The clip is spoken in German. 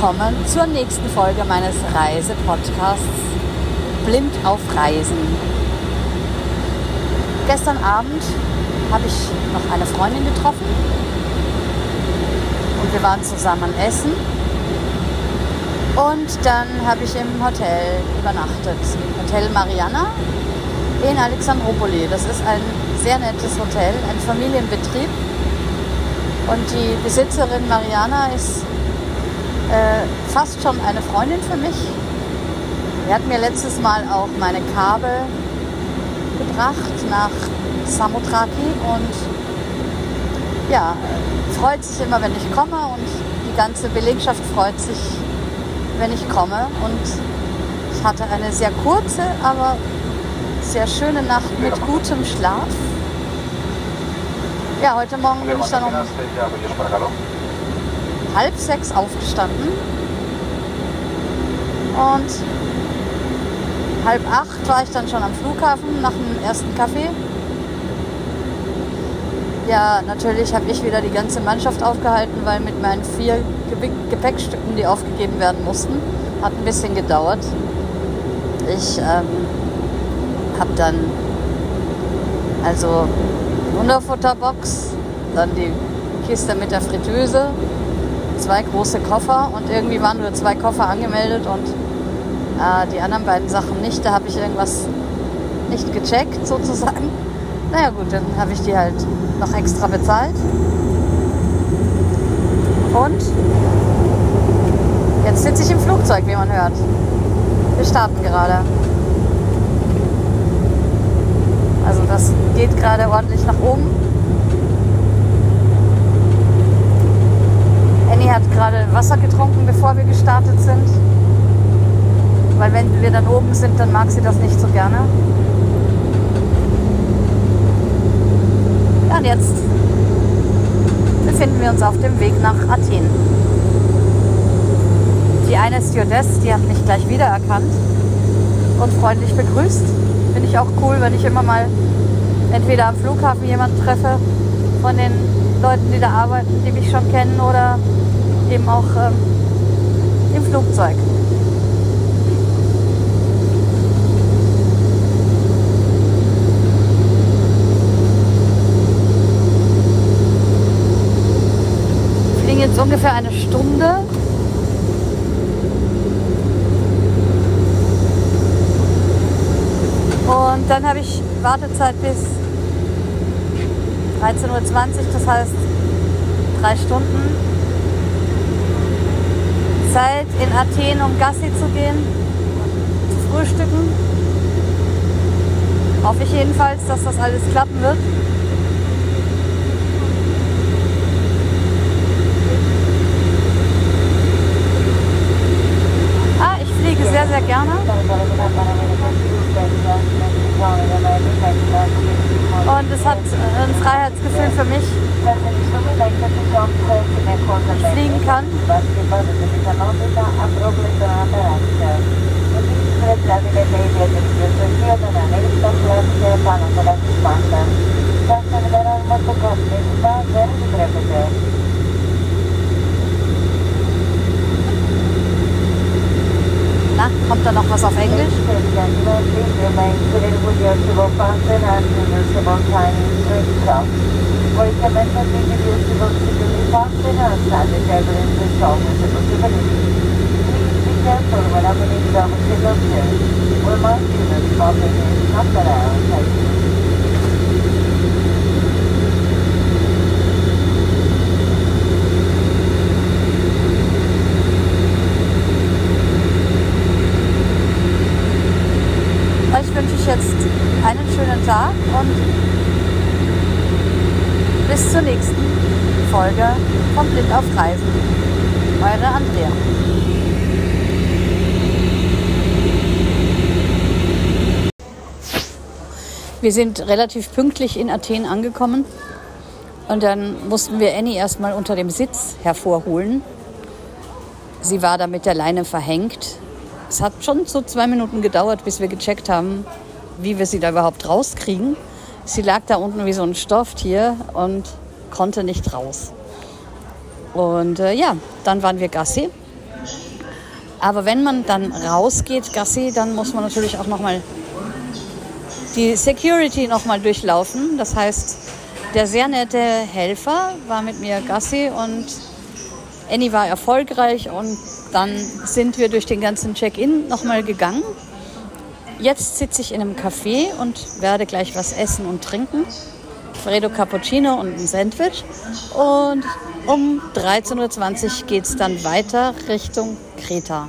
willkommen zur nächsten Folge meines Reisepodcasts Blind auf Reisen. Gestern Abend habe ich noch eine Freundin getroffen und wir waren zusammen essen. Und dann habe ich im Hotel übernachtet, im Hotel Mariana in Alexandropoli. Das ist ein sehr nettes Hotel, ein Familienbetrieb. Und die Besitzerin Mariana ist äh, fast schon eine Freundin für mich. Sie hat mir letztes Mal auch meine Kabel gebracht nach Samothraki und ja, freut sich immer, wenn ich komme und die ganze Belegschaft freut sich, wenn ich komme. Und ich hatte eine sehr kurze, aber sehr schöne Nacht mit gutem Schlaf. Ja, heute Morgen bin ich dann um halb sechs aufgestanden und halb acht war ich dann schon am Flughafen nach dem ersten Kaffee. Ja, natürlich habe ich wieder die ganze Mannschaft aufgehalten, weil mit meinen vier Gepäckstücken, die aufgegeben werden mussten, hat ein bisschen gedauert. Ich ähm, habe dann also Hunderfutterbox, dann die Kiste mit der Fritteuse, zwei große Koffer und irgendwie waren nur zwei Koffer angemeldet und äh, die anderen beiden Sachen nicht. Da habe ich irgendwas nicht gecheckt sozusagen. Naja gut, dann habe ich die halt noch extra bezahlt. Und jetzt sitze ich im Flugzeug, wie man hört. Wir starten gerade. Also das geht gerade ordentlich nach oben. Annie hat gerade Wasser getrunken, bevor wir gestartet sind. Weil wenn wir dann oben sind, dann mag sie das nicht so gerne. Ja, und jetzt befinden wir uns auf dem Weg nach Athen. Die eine Stewardess, die hat mich gleich wiedererkannt und freundlich begrüßt. Finde ich auch cool, wenn ich immer mal entweder am Flughafen jemanden treffe von den Leuten, die da arbeiten, die mich schon kennen oder eben auch ähm, im Flugzeug. Wir fliegen jetzt ungefähr eine Stunde. Und dann habe ich Wartezeit bis 13.20 Uhr, das heißt drei Stunden. Zeit in Athen, um Gassi zu gehen, zu frühstücken. Hoffe ich jedenfalls, dass das alles klappen wird. Ah, ich fliege sehr, sehr gerne. Und es hat ein Freiheitsgefühl für mich, ich fliegen kann. Kommt da noch was auf Englisch? Euch wünsche ich jetzt einen schönen Tag und bis zur nächsten Folge von Blind auf Reisen. Eure Andrea. Wir sind relativ pünktlich in Athen angekommen und dann mussten wir Annie erstmal unter dem Sitz hervorholen. Sie war da mit der Leine verhängt. Es hat schon so zwei Minuten gedauert, bis wir gecheckt haben, wie wir sie da überhaupt rauskriegen. Sie lag da unten wie so ein Stofftier und konnte nicht raus. Und äh, ja, dann waren wir Gassi. Aber wenn man dann rausgeht, Gassi, dann muss man natürlich auch nochmal die Security nochmal durchlaufen. Das heißt, der sehr nette Helfer war mit mir Gassi und Annie war erfolgreich und dann sind wir durch den ganzen Check-in nochmal gegangen. Jetzt sitze ich in einem Café und werde gleich was essen und trinken. Fredo Cappuccino und ein Sandwich. Und um 13.20 Uhr geht es dann weiter Richtung Kreta.